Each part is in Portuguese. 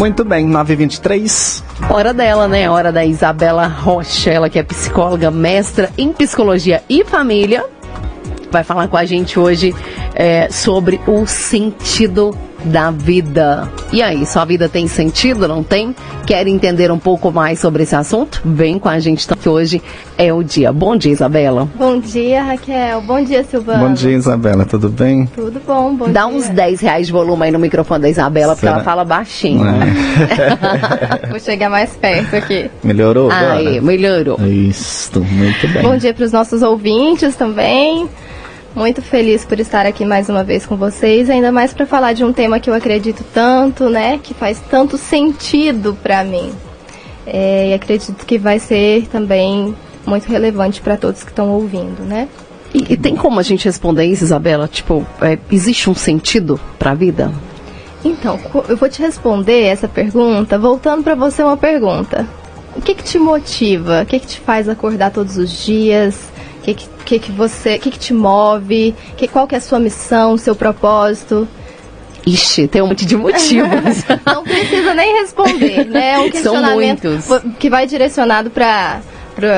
Muito bem, 9h23. Hora dela, né? Hora da Isabela Rocha, ela que é psicóloga, mestra em psicologia e família. Vai falar com a gente hoje é, sobre o sentido da vida. E aí, sua vida tem sentido, não tem? Quer entender um pouco mais sobre esse assunto? Vem com a gente, que hoje é o dia. Bom dia, Isabela. Bom dia, Raquel. Bom dia, Silvana. Bom dia, Isabela. Tudo bem? Tudo bom, bom Dá dia. uns 10 reais de volume aí no microfone da Isabela, porque Será? ela fala baixinho. É. Vou chegar mais perto aqui. Melhorou agora? Aí, melhorou. Isso, muito bem. Bom dia para os nossos ouvintes também. Muito feliz por estar aqui mais uma vez com vocês, ainda mais para falar de um tema que eu acredito tanto, né? Que faz tanto sentido para mim. É, e acredito que vai ser também muito relevante para todos que estão ouvindo, né? E, e tem como a gente responder isso, Isabela? Tipo, é, existe um sentido pra vida? Então, eu vou te responder essa pergunta voltando para você uma pergunta. O que, que te motiva? O que, que te faz acordar todos os dias? O que, que, que, você, que, que te move? Que, qual que é a sua missão, seu propósito? Ixi, tem um monte de motivos. Não precisa nem responder, né? É um questionamento que vai direcionado para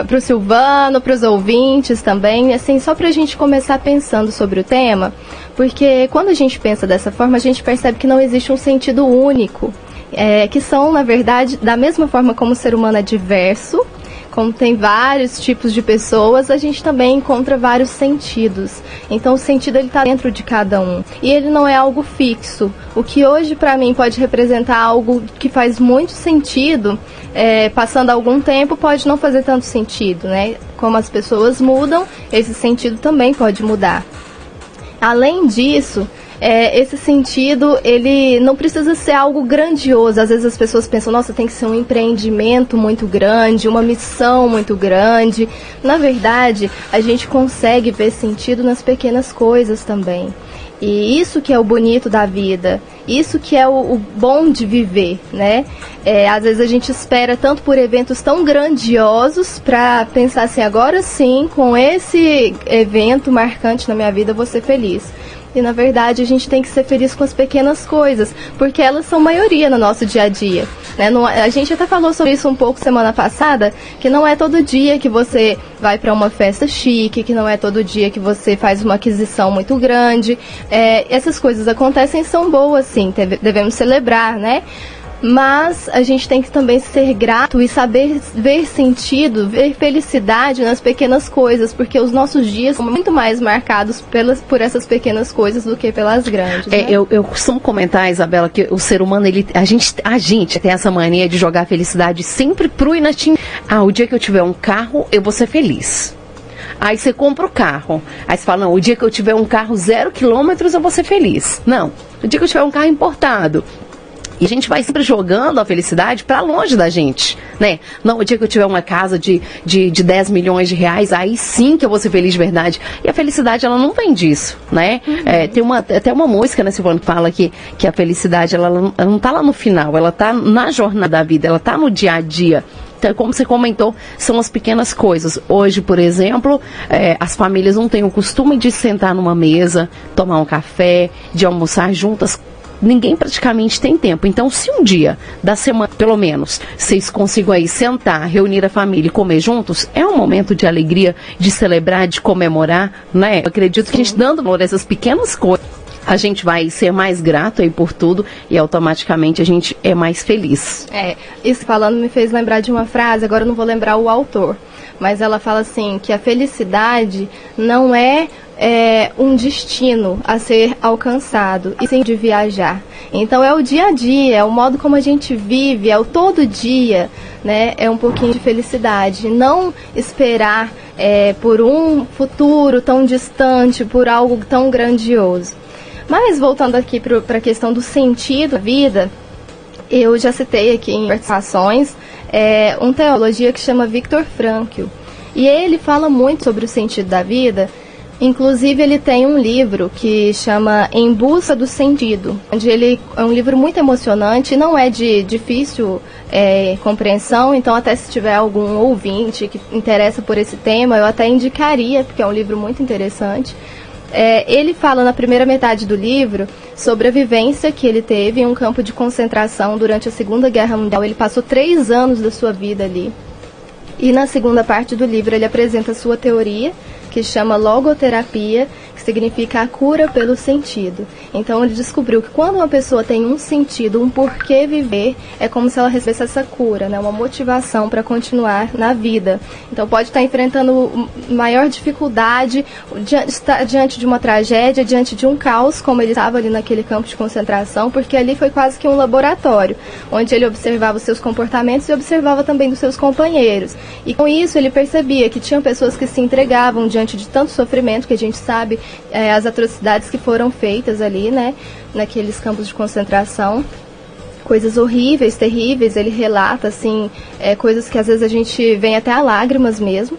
para o Silvano, para os ouvintes também, assim, só para a gente começar pensando sobre o tema, porque quando a gente pensa dessa forma, a gente percebe que não existe um sentido único, é, que são, na verdade, da mesma forma como o ser humano é diverso, como tem vários tipos de pessoas, a gente também encontra vários sentidos. Então o sentido ele está dentro de cada um e ele não é algo fixo. O que hoje para mim pode representar algo que faz muito sentido, é, passando algum tempo pode não fazer tanto sentido, né? Como as pessoas mudam, esse sentido também pode mudar. Além disso, é, esse sentido, ele não precisa ser algo grandioso. Às vezes as pessoas pensam, nossa, tem que ser um empreendimento muito grande, uma missão muito grande. Na verdade, a gente consegue ver sentido nas pequenas coisas também. E isso que é o bonito da vida, isso que é o, o bom de viver, né? É, às vezes a gente espera tanto por eventos tão grandiosos para pensar assim, agora sim, com esse evento marcante na minha vida, eu vou ser feliz. E na verdade a gente tem que ser feliz com as pequenas coisas, porque elas são maioria no nosso dia a dia. Né? Não- a gente até falou sobre isso um pouco semana passada, que não é todo dia que você vai para uma festa chique, que não é todo dia que você faz uma aquisição muito grande. É, essas coisas acontecem e são boas, sim, deve- devemos celebrar, né? Mas a gente tem que também ser grato e saber ver sentido, ver felicidade nas pequenas coisas, porque os nossos dias são muito mais marcados pelas, por essas pequenas coisas do que pelas grandes. É, né? eu, eu costumo comentar, Isabela, que o ser humano, ele, a, gente, a gente tem essa mania de jogar a felicidade sempre pro inatinho. Ah, o dia que eu tiver um carro, eu vou ser feliz. Aí você compra o carro. Aí você fala, não, o dia que eu tiver um carro zero quilômetros, eu vou ser feliz. Não, o dia que eu tiver um carro importado. E a gente vai sempre jogando a felicidade para longe da gente, né? Não, o dia que eu tiver uma casa de, de, de 10 milhões de reais, aí sim que eu vou ser feliz de verdade. E a felicidade, ela não vem disso, né? É, tem uma, até uma música, né, Silvano, que fala que, que a felicidade, ela, não- ela não tá lá no final, ela tá na jornada da vida, ela tá no dia a dia. Então, como você comentou, são as pequenas coisas. Hoje, por exemplo, eh, as famílias não têm o costume de sentar numa mesa, tomar um café, de almoçar juntas. Ninguém praticamente tem tempo. Então, se um dia da semana, pelo menos, vocês consigam aí sentar, reunir a família e comer juntos, é um momento de alegria, de celebrar, de comemorar, né? Eu acredito que a gente dando valor a essas pequenas coisas, a gente vai ser mais grato aí por tudo e automaticamente a gente é mais feliz. É, isso falando me fez lembrar de uma frase, agora eu não vou lembrar o autor, mas ela fala assim que a felicidade não é, é, um destino a ser alcançado, e sim de viajar. Então é o dia a dia, é o modo como a gente vive, é o todo dia, né? É um pouquinho de felicidade. Não esperar é, por um futuro tão distante, por algo tão grandioso. Mas voltando aqui para a questão do sentido da vida, eu já citei aqui em participações é, um teologia que chama Viktor Frankl. E ele fala muito sobre o sentido da vida. Inclusive, ele tem um livro que chama Em Busca do Sentido, onde ele é um livro muito emocionante, não é de difícil é, compreensão, então até se tiver algum ouvinte que interessa por esse tema, eu até indicaria, porque é um livro muito interessante. É, ele fala na primeira metade do livro sobre a vivência que ele teve em um campo de concentração durante a Segunda Guerra Mundial. Ele passou três anos da sua vida ali. E na segunda parte do livro ele apresenta a sua teoria, que chama logoterapia, que significa a cura pelo sentido. Então ele descobriu que quando uma pessoa tem um sentido, um porquê viver, é como se ela recebesse essa cura, né? uma motivação para continuar na vida. Então pode estar enfrentando maior dificuldade diante de uma tragédia, diante de um caos, como ele estava ali naquele campo de concentração, porque ali foi quase que um laboratório, onde ele observava os seus comportamentos e observava também dos seus companheiros. E com isso ele percebia que tinham pessoas que se entregavam diante de tanto sofrimento, que a gente sabe é, as atrocidades que foram feitas ali, né, naqueles campos de concentração coisas horríveis, terríveis. Ele relata assim é, coisas que às vezes a gente vem até a lágrimas mesmo.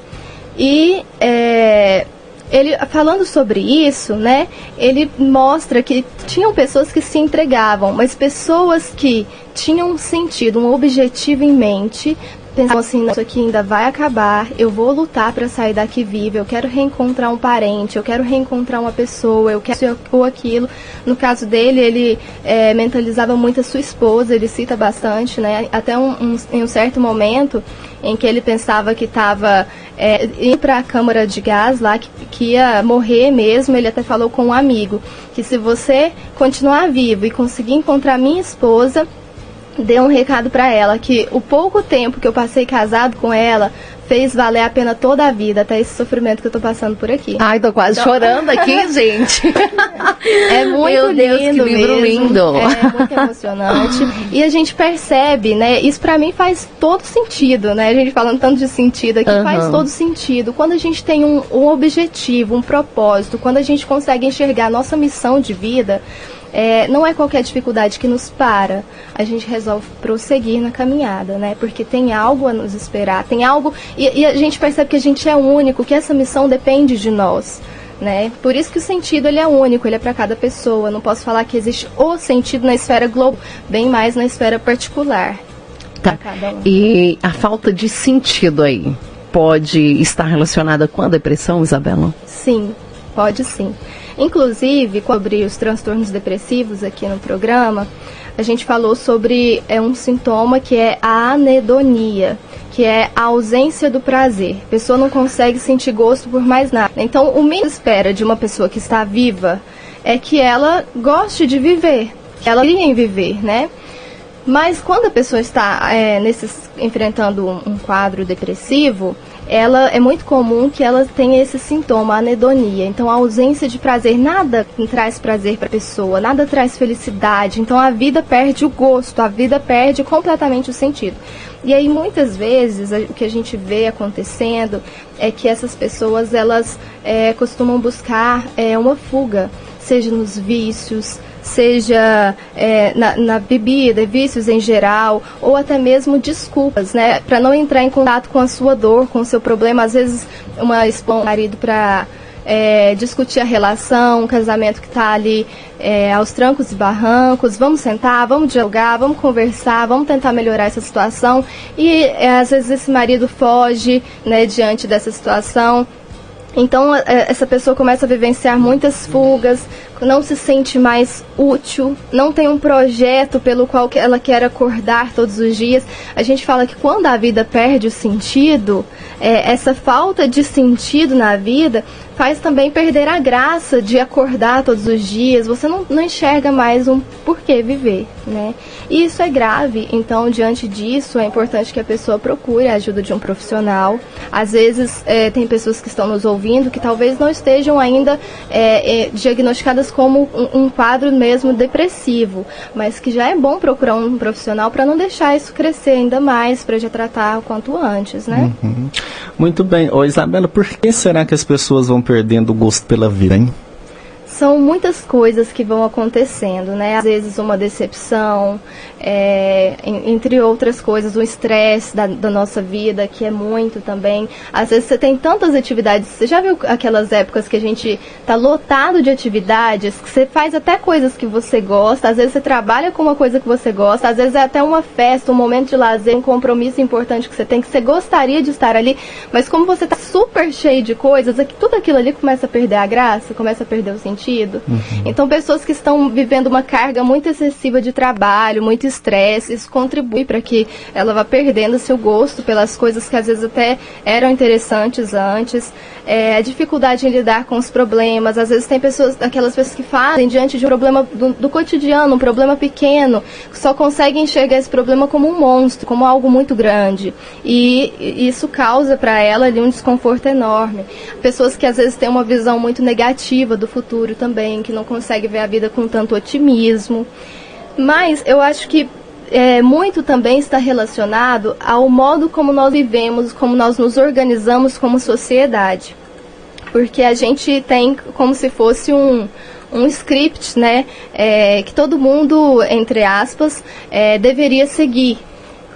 E é, ele falando sobre isso, né? Ele mostra que tinham pessoas que se entregavam, mas pessoas que tinham um sentido, um objetivo em mente, pensavam assim, isso aqui ainda vai acabar, eu vou lutar para sair daqui viva, eu quero reencontrar um parente, eu quero reencontrar uma pessoa, eu quero isso ou aquilo. No caso dele, ele é, mentalizava muito a sua esposa, ele cita bastante, né? Até um, um, em um certo momento em que ele pensava que estava é, indo para a câmara de gás lá, que, que ia morrer mesmo, ele até falou com um amigo, que se você continuar vivo e conseguir encontrar minha esposa, dê um recado para ela que o pouco tempo que eu passei casado com ela fez valer a pena toda a vida, até esse sofrimento que eu tô passando por aqui. Ai, tô quase então... chorando aqui, gente. É muito Meu Deus, lindo que livro mesmo. lindo. É muito emocionante. e a gente percebe, né? Isso para mim faz todo sentido, né? A gente falando tanto de sentido aqui, uhum. faz todo sentido. Quando a gente tem um, um objetivo, um propósito, quando a gente consegue enxergar a nossa missão de vida, é, não é qualquer dificuldade que nos para. A gente resolve prosseguir na caminhada, né? Porque tem algo a nos esperar, tem algo. E, e a gente percebe que a gente é único, que essa missão depende de nós. Né? Por isso que o sentido ele é único, ele é para cada pessoa. Não posso falar que existe o sentido na esfera global, bem mais na esfera particular. Tá. Um. E a falta de sentido aí pode estar relacionada com a depressão, Isabela? Sim, pode sim. Inclusive, sobre os transtornos depressivos aqui no programa, a gente falou sobre é, um sintoma que é a anedonia, que é a ausência do prazer. A pessoa não consegue sentir gosto por mais nada. Então, o mínimo espera de uma pessoa que está viva é que ela goste de viver, que ela queria em viver, né? Mas quando a pessoa está é, nesses, enfrentando um, um quadro depressivo, ela é muito comum que ela tenha esse sintoma, a anedonia. Então, a ausência de prazer, nada traz prazer para a pessoa, nada traz felicidade. Então, a vida perde o gosto, a vida perde completamente o sentido. E aí, muitas vezes, o que a gente vê acontecendo é que essas pessoas, elas é, costumam buscar é, uma fuga, seja nos vícios, seja é, na, na, bebida, vícios em geral, ou até mesmo desculpas, né, para não entrar em contato com a sua dor, com o seu problema. Às vezes, uma expõe marido para é, discutir a relação, um casamento que está ali é, aos trancos e barrancos, vamos sentar, vamos dialogar, vamos conversar, vamos tentar melhorar essa situação. E é, às vezes esse marido foge né, diante dessa situação. Então é, essa pessoa começa a vivenciar muitas fugas, não se sente mais útil, não tem um projeto pelo qual ela quer acordar todos os dias. A gente fala que quando a vida perde o sentido, é, essa falta de sentido na vida faz também perder a graça de acordar todos os dias. Você não, não enxerga mais um porquê viver, né? E isso é grave. Então, diante disso, é importante que a pessoa procure a ajuda de um profissional. Às vezes, é, tem pessoas que estão nos ouvindo que talvez não estejam ainda é, é como um, um, quadro mesmo depressivo, mas que já é bom procurar um profissional para não deixar isso crescer ainda mais, para já tratar o quanto antes, né? Uhum. Muito bem. Ô, Isabela, por que será que as pessoas vão perdendo o gosto pela vida, hein? São muitas coisas que vão acontecendo, né? Às vezes uma decepção, é, entre outras coisas, o estresse da, da, nossa vida, que é muito também. Às vezes você tem tantas atividades. Você já viu aquelas épocas que a gente tá lotado de atividades, que você faz até coisas que você gosta, às vezes você trabalha com uma coisa que você gosta, às vezes é até uma festa, um momento de lazer, um compromisso importante que você tem, que você gostaria de estar ali, mas como você tá super cheio de coisas, tudo aquilo ali começa a perder a graça, começa a perder o sentido. Uhum. Então, pessoas que estão vivendo uma carga muito excessiva de trabalho, muito estresse, isso contribui para que ela vá perdendo seu gosto pelas coisas que às vezes até eram interessantes antes. É, a dificuldade em lidar com os problemas, às vezes tem pessoas, aquelas pessoas que fazem diante de um problema do, do cotidiano, um problema pequeno, que só conseguem enxergar esse problema como um monstro, como algo muito grande. E isso causa para ela ali um desconforto enorme. Pessoas que às vezes têm uma visão muito negativa do futuro também, que não conseguem ver a vida com tanto otimismo. Mas eu acho que é, muito também está relacionado ao modo como nós vivemos, como nós nos organizamos como sociedade. Porque a gente tem como se fosse um, um script, né, é, que todo mundo, entre aspas, é, deveria seguir.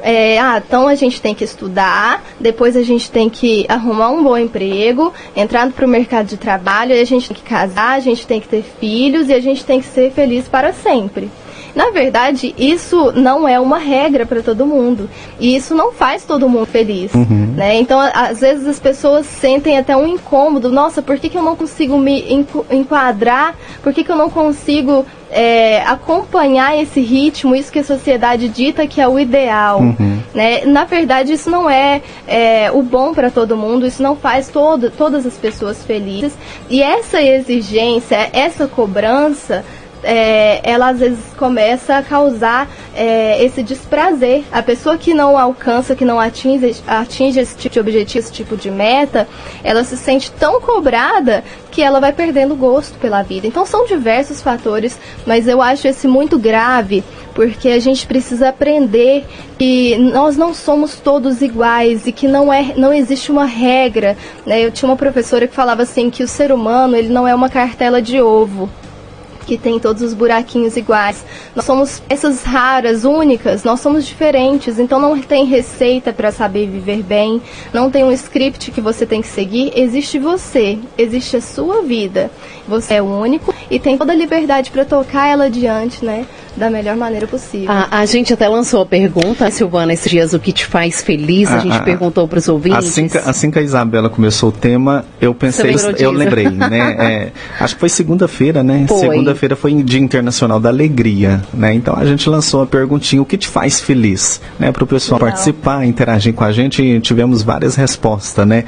É, ah, então a gente tem que estudar, depois a gente tem que arrumar um bom emprego, entrar para o mercado de trabalho, a gente tem que casar, a gente tem que ter filhos e a gente tem que ser feliz para sempre. Na verdade, isso não é uma regra para todo mundo. E isso não faz todo mundo feliz. Uhum. Né? Então, às vezes as pessoas sentem até um incômodo. Nossa, por que, que eu não consigo me enquadrar? Por que, que eu não consigo é, acompanhar esse ritmo, isso que a sociedade dita que é o ideal. Uhum. Né? Na verdade, isso não é, é o bom para todo mundo, isso não faz todo, todas as pessoas felizes. E essa exigência, essa cobrança é, ela às vezes começa a causar é, esse desprazer. A pessoa que não alcança, que não atinge, atinge esse tipo de objetivo, esse tipo de meta, ela se sente tão cobrada que ela vai perdendo gosto pela vida. Então são diversos fatores, mas eu acho esse muito grave porque a gente precisa aprender que nós não somos todos iguais e que não é não existe uma regra. Né? Eu tinha uma professora que falava assim que o ser humano ele não é uma cartela de ovo que tem todos os buraquinhos iguais. Nós somos essas raras, únicas, nós somos diferentes, então não tem receita para saber viver bem, não tem um script que você tem que seguir, existe você, existe a sua vida. Você é único e tem toda a liberdade para tocar ela adiante, né? Da melhor maneira possível. A, a, gente até lançou a pergunta, Silvana, esses dias, o que te faz feliz? A, a gente perguntou para os ouvintes. Assim que, assim que a Isabela começou o tema, eu pensei, eu lembrei, né? É, acho que foi segunda-feira, né? Segunda-feira foi Dia Internacional da Alegria, né? Então a gente lançou a perguntinha, o que te faz feliz? Né? Para o pessoal Legal. participar, interagir com a gente, e tivemos várias respostas, né?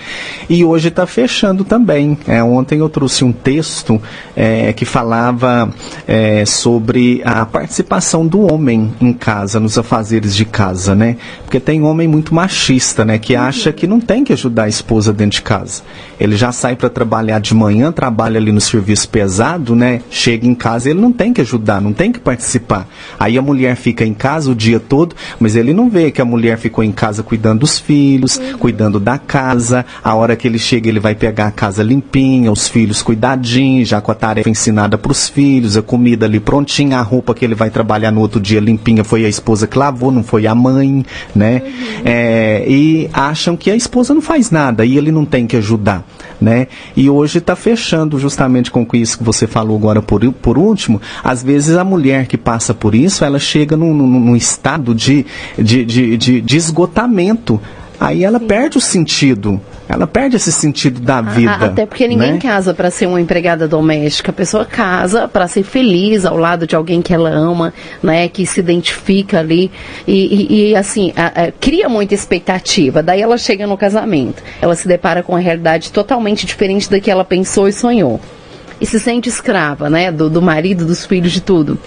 E hoje está fechando também. É, ontem eu trouxe um texto é, que falava é, sobre a participação participação do homem em casa, nos afazeres de casa, né? Porque tem homem muito machista, né? Que acha que não tem que ajudar a esposa dentro de casa. Ele já sai para trabalhar de manhã, trabalha ali no serviço pesado, né? Chega em casa, ele não tem que ajudar, não tem que participar. Aí a mulher fica em casa o dia todo, mas ele não vê que a mulher ficou em casa cuidando dos filhos, cuidando da casa. A hora que ele chega, ele vai pegar a casa limpinha, os filhos cuidadinhos, já com a tarefa ensinada para os filhos, a comida ali prontinha, a roupa que ele vai trabalhar no outro dia limpinha foi a esposa que lavou, não foi a mãe, né? Uhum. É, e acham que a esposa não faz nada e ele não tem que ajudar, né? E hoje está fechando justamente com isso que você falou agora por, por último. Às vezes a mulher que passa por isso, ela chega num, num, num estado de, de, de, de, de esgotamento aí ela Sim. perde o sentido. Ela perde esse sentido da vida. Até porque ninguém né? casa para ser uma empregada doméstica. A pessoa casa para ser feliz ao lado de alguém que ela ama, né? Que se identifica ali. E, e, e assim, a, a, cria muita expectativa. Daí ela chega no casamento. Ela se depara com uma realidade totalmente diferente da que ela pensou e sonhou. E se sente escrava, né? Do, do marido, dos filhos, de tudo.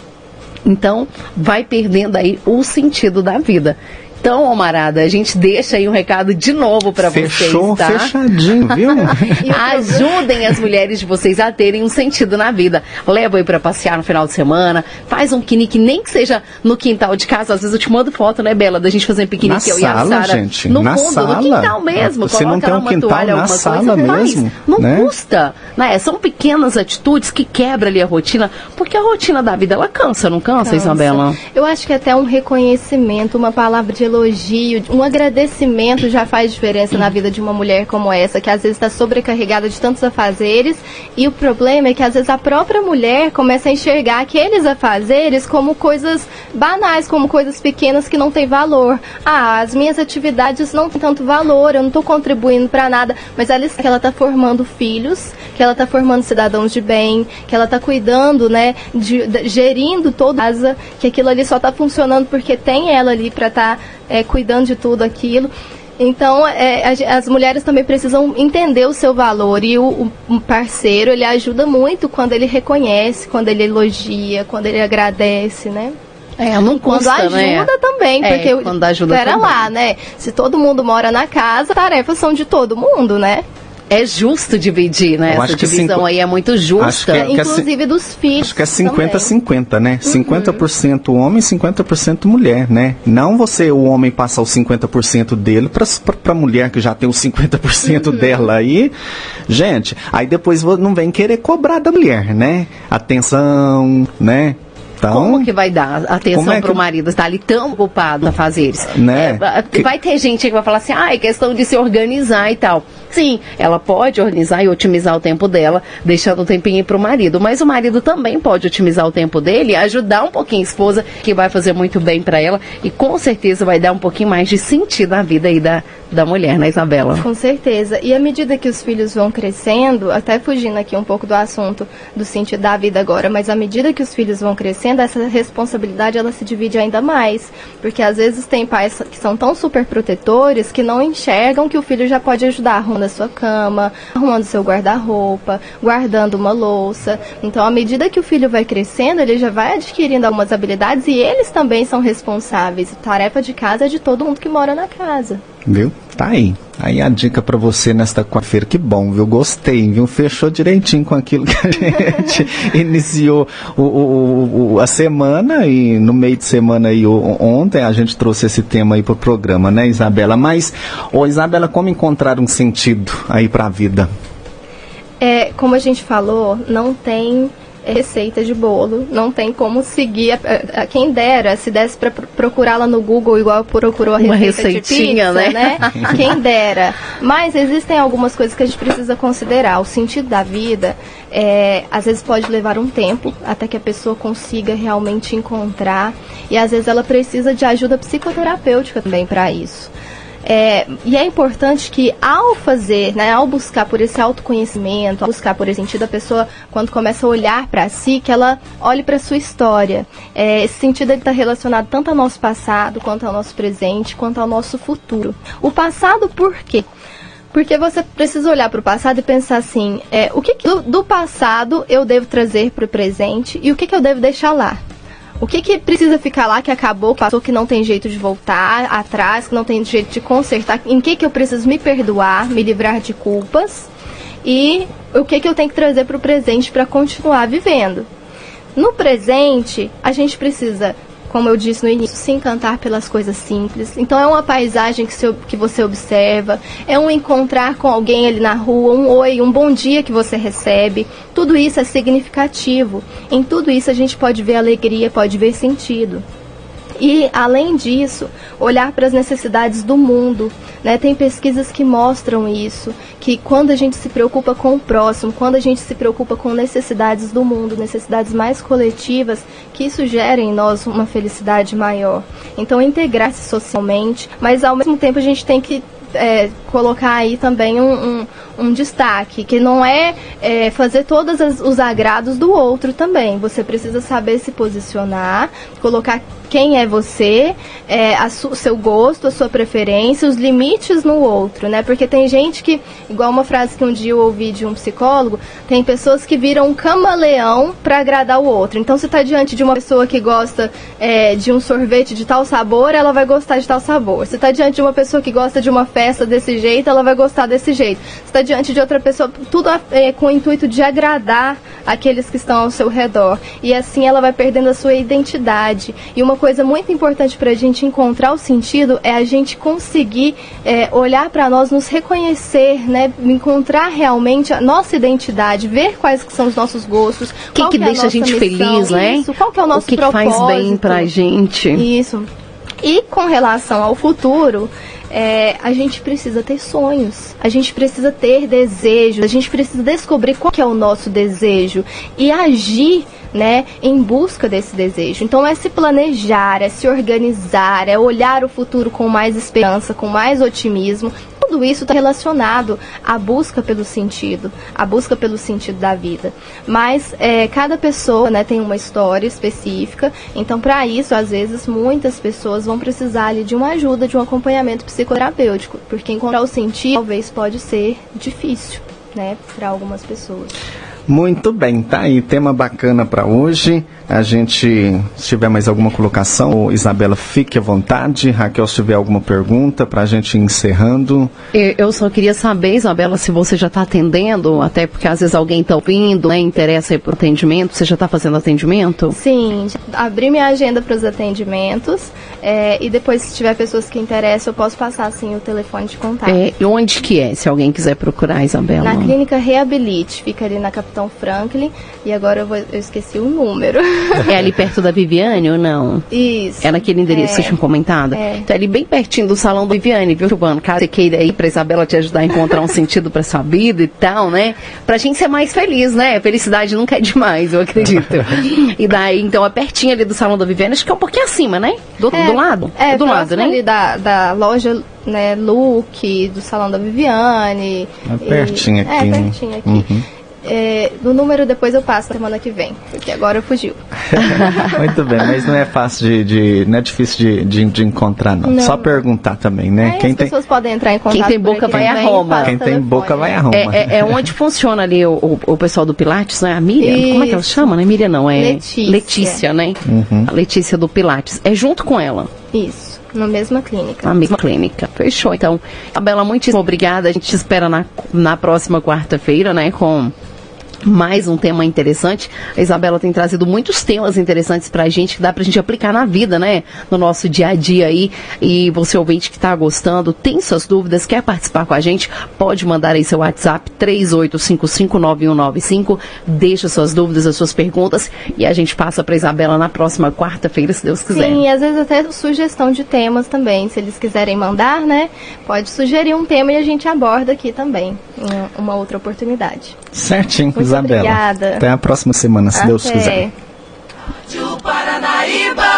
Então, vai perdendo aí o sentido da vida Então, Omarada, a gente deixa aí um recado de novo para vocês, tá? fechadinho, viu? Ajudem as mulheres de vocês a terem um sentido na vida. Leva aí para passear no final de semana, faz um piquenique, nem que seja no quintal de casa. Às vezes eu te mando foto, né, Bela, da gente fazer um piquenique na eu sala, e a Sara. Gente, no na fundo, sala. no quintal mesmo. Você Coloca não tem um uma quintal toalha, na alguma sala coisa, mesmo, faz. Não né? custa. Né? São pequenas atitudes que quebram ali a rotina, porque a rotina da vida, ela cansa, não cansa, Cansa. Isabela? Eu acho que até um reconhecimento, uma palavra de elogio, um agradecimento já faz diferença na vida de uma mulher como essa, que às vezes está sobrecarregada de tantos afazeres. E o problema é que às vezes a própria mulher começa a enxergar aqueles afazeres como coisas banais, como coisas pequenas que não têm valor. Ah, as minhas atividades não têm tanto valor, eu não estou contribuindo para nada. Mas ela que ela está formando filhos, que ela está formando cidadãos de bem, que ela está cuidando, né, de, de- gerindo toda a casa, que aquilo ali só está funcionando porque tem ela ali para estar cuidando de tudo aquilo. Então, é, as mulheres também precisam entender o seu valor e o, o- parceiro, ele ajuda muito quando ele reconhece, quando ele elogia, quando ele agradece, né? É, não Quando custa, ajuda né? também, É, porque quando ajuda pera também. lá, né? Se todo mundo mora na casa, tarefas são de todo mundo, né? É justo dividir, né? Eu Essa divisão cinco- aí é muito justa. é- Inclusive dos filhos. Acho que é também. 50-50, né? Uhum. 50% homem, 50% mulher, né? Não você, o homem, passar os 50% dele pra, pra, pra mulher que já tem os 50% Uhum. dela aí. Gente, aí depois não vem querer cobrar da mulher, né? Atenção, né? Então, Como que vai dar atenção é pro que- marido estar ali tão ocupado a fazer isso? Né? É, Vai ter gente que vai falar assim, ah, é questão de se organizar e tal. Sim, ela pode organizar e otimizar o tempo dela, deixando um tempinho pro marido. Mas o marido também pode otimizar o tempo dele ajudar um pouquinho a esposa, que vai fazer muito bem para ela e com certeza vai dar um pouquinho mais de sentido na vida aí da, da mulher, né, Isabela? Com certeza. E à medida que os filhos vão crescendo, até fugindo aqui um pouco do assunto do sentido da vida agora, mas à medida que os filhos vão crescendo, essa responsabilidade ela se divide ainda mais. Porque às vezes tem pais que são tão super protetores que não enxergam que o filho já pode ajudar arrumando a sua cama, arrumando seu guarda-roupa, guardando uma louça. Então, à medida que o filho vai crescendo, ele já vai adquirindo algumas habilidades e eles também são responsáveis. A tarefa de casa é de todo mundo que mora na casa. Viu? Tá aí. Aí a dica pra você nesta quarta-feira. Que bom, viu? Gostei, viu? Fechou direitinho com aquilo que a gente iniciou o, o- o- a semana e no meio de semana aí ontem a gente trouxe esse tema aí pro programa, né, Isabela? Mas, ô Isabela, como encontrar um sentido aí pra vida? É, como a gente falou, não tem receita de bolo, não tem como seguir. A, a- quem dera, se desse para procurar lá no Google, igual procurou a Uma receita de receitinha, pizza, né? Quem dera. Mas existem algumas coisas que a gente precisa considerar. O sentido da vida, é, às vezes pode levar um tempo até que a pessoa consiga realmente encontrar. E às vezes ela precisa de ajuda psicoterapêutica também para isso. É, e é importante que ao fazer, né, ao buscar por esse autoconhecimento, ao buscar por esse sentido, a pessoa, quando começa a olhar para si, que ela olhe para sua história. É, esse sentido está relacionado tanto ao nosso passado, quanto ao nosso presente, quanto ao nosso futuro. O passado, por quê? Porque você precisa olhar para o passado e pensar assim: é, o que, que do, do passado eu devo trazer para o presente e o que, que eu devo deixar lá? O que, que precisa ficar lá que acabou, que passou, que não tem jeito de voltar atrás, que não tem jeito de consertar? Em que, que eu preciso me perdoar, me livrar de culpas? E o que, que eu tenho que trazer para o presente para continuar vivendo? No presente, a gente precisa, como eu disse no início, se encantar pelas coisas simples. Então é uma paisagem que, se- que você observa, é um encontrar com alguém ali na rua, um oi, um bom dia que você recebe. Tudo isso é significativo. Em tudo isso a gente pode ver alegria, pode ver sentido. E, além disso, olhar para as necessidades do mundo. Né? Tem pesquisas que mostram isso, que quando a gente se preocupa com o próximo, quando a gente se preocupa com necessidades do mundo, necessidades mais coletivas, que isso gera em nós uma felicidade maior. Então, integrar-se socialmente, mas ao mesmo tempo a gente tem que é, colocar aí também um, um, um destaque, que não é, é, fazer todos os agrados do outro também. Você precisa saber se posicionar, colocar quem é você, é, o seu gosto, a sua preferência, os limites no outro, né? Porque tem gente que, igual uma frase que um dia eu ouvi de um psicólogo, tem pessoas que viram um camaleão para agradar o outro. Então, se está diante de uma pessoa que gosta é, de um sorvete de tal sabor, ela vai gostar de tal sabor. Se está diante de uma pessoa que gosta de uma festa desse jeito, ela vai gostar desse jeito. Se está diante de outra pessoa, tudo é, com o intuito de agradar aqueles que estão ao seu redor. E assim ela vai perdendo a sua identidade. E uma coisa muito importante para a gente encontrar o sentido é a gente conseguir é, olhar para nós, nos reconhecer, né? encontrar realmente a nossa identidade, ver quais que são os nossos gostos. O que, que, que é deixa a, a gente missão, feliz, né? Isso, qual que é o nosso o que propósito. Que faz bem pra gente. Isso. E com relação ao futuro, é, a gente precisa ter sonhos, a gente precisa ter desejos, a gente precisa descobrir qual é o nosso desejo e agir né, em busca desse desejo. Então é se planejar, é se organizar, é olhar o futuro com mais esperança, com mais otimismo tudo isso está relacionado à busca pelo sentido, à busca pelo sentido da vida. Mas é, cada pessoa né, tem uma história específica, então para isso, às vezes, muitas pessoas vão precisar ali, de uma ajuda, de um acompanhamento psicoterapêutico, porque encontrar o sentido talvez pode ser difícil né, para algumas pessoas. Muito bem, tá aí tema bacana para hoje. A gente, se tiver mais alguma colocação, Isabela, fique à vontade. Raquel, se tiver alguma pergunta para a gente ir encerrando. Eu só queria saber, Isabela, se você já está atendendo, até porque às vezes alguém está ouvindo, né, interessa aí por atendimento. Você já está fazendo atendimento? Sim, abri minha agenda para os atendimentos é, e depois, se tiver pessoas que interessam, eu posso passar assim o telefone de contato. É, e onde que é, se alguém quiser procurar, Isabela? Na clínica Reabilite, fica ali na Capitão Franklin e agora eu, vou, eu esqueci o número. É ali perto da Viviane ou não? Isso. É naquele endereço é. que vocês tinham comentado? É. Então é ali bem pertinho do salão da Viviane, viu, Giovana? Caso você queira ir pra Isabela te ajudar a encontrar um sentido pra sua vida e tal, né? Pra gente ser mais feliz, né? Felicidade nunca é demais, eu acredito. e daí, então, é pertinho ali do salão da Viviane, acho que é um pouquinho acima, né? Do, é, do lado? É, do lado, né? ali da, da loja né, Look, do salão da Viviane. É pertinho e, aqui. É, né? pertinho aqui. Uhum. É, no número depois eu passo semana que vem, porque agora fugiu. Muito bem, mas não é fácil de, de não é difícil de, de, de encontrar não. não. Só perguntar também, né? É, Quem as tem... pessoas podem entrar em contato. Quem tem boca vai a Roma. Quem tem boca vai a Roma. É, é, é, onde funciona ali o, o, o, pessoal do Pilates, não é? A Miriam? Isso. Como é que ela chama? Não é Miriam não, é Letícia, Letícia né? Uhum. A Letícia do Pilates. É junto com ela. Isso. Na mesma clínica. Na mesma clínica. Fechou. Então, Abela, muitíssimo obrigada. A gente te espera na, na próxima quarta-feira, né? Com mais um tema interessante. A Isabela tem trazido muitos temas interessantes para a gente que dá para a gente aplicar na vida, né? No nosso dia a dia aí. E você ouvinte que está gostando, tem suas dúvidas, quer participar com a gente, pode mandar aí seu WhatsApp 38559195. Deixa suas dúvidas, as suas perguntas e a gente passa para Isabela na próxima quarta-feira, se Deus quiser. Sim, e às vezes até sugestão de temas também, se eles quiserem mandar, né? Pode sugerir um tema e a gente aborda aqui também, em uma outra oportunidade. Certinho. Muito Isabela. Obrigada. Até a próxima semana, se Até. Deus quiser. Paranaíba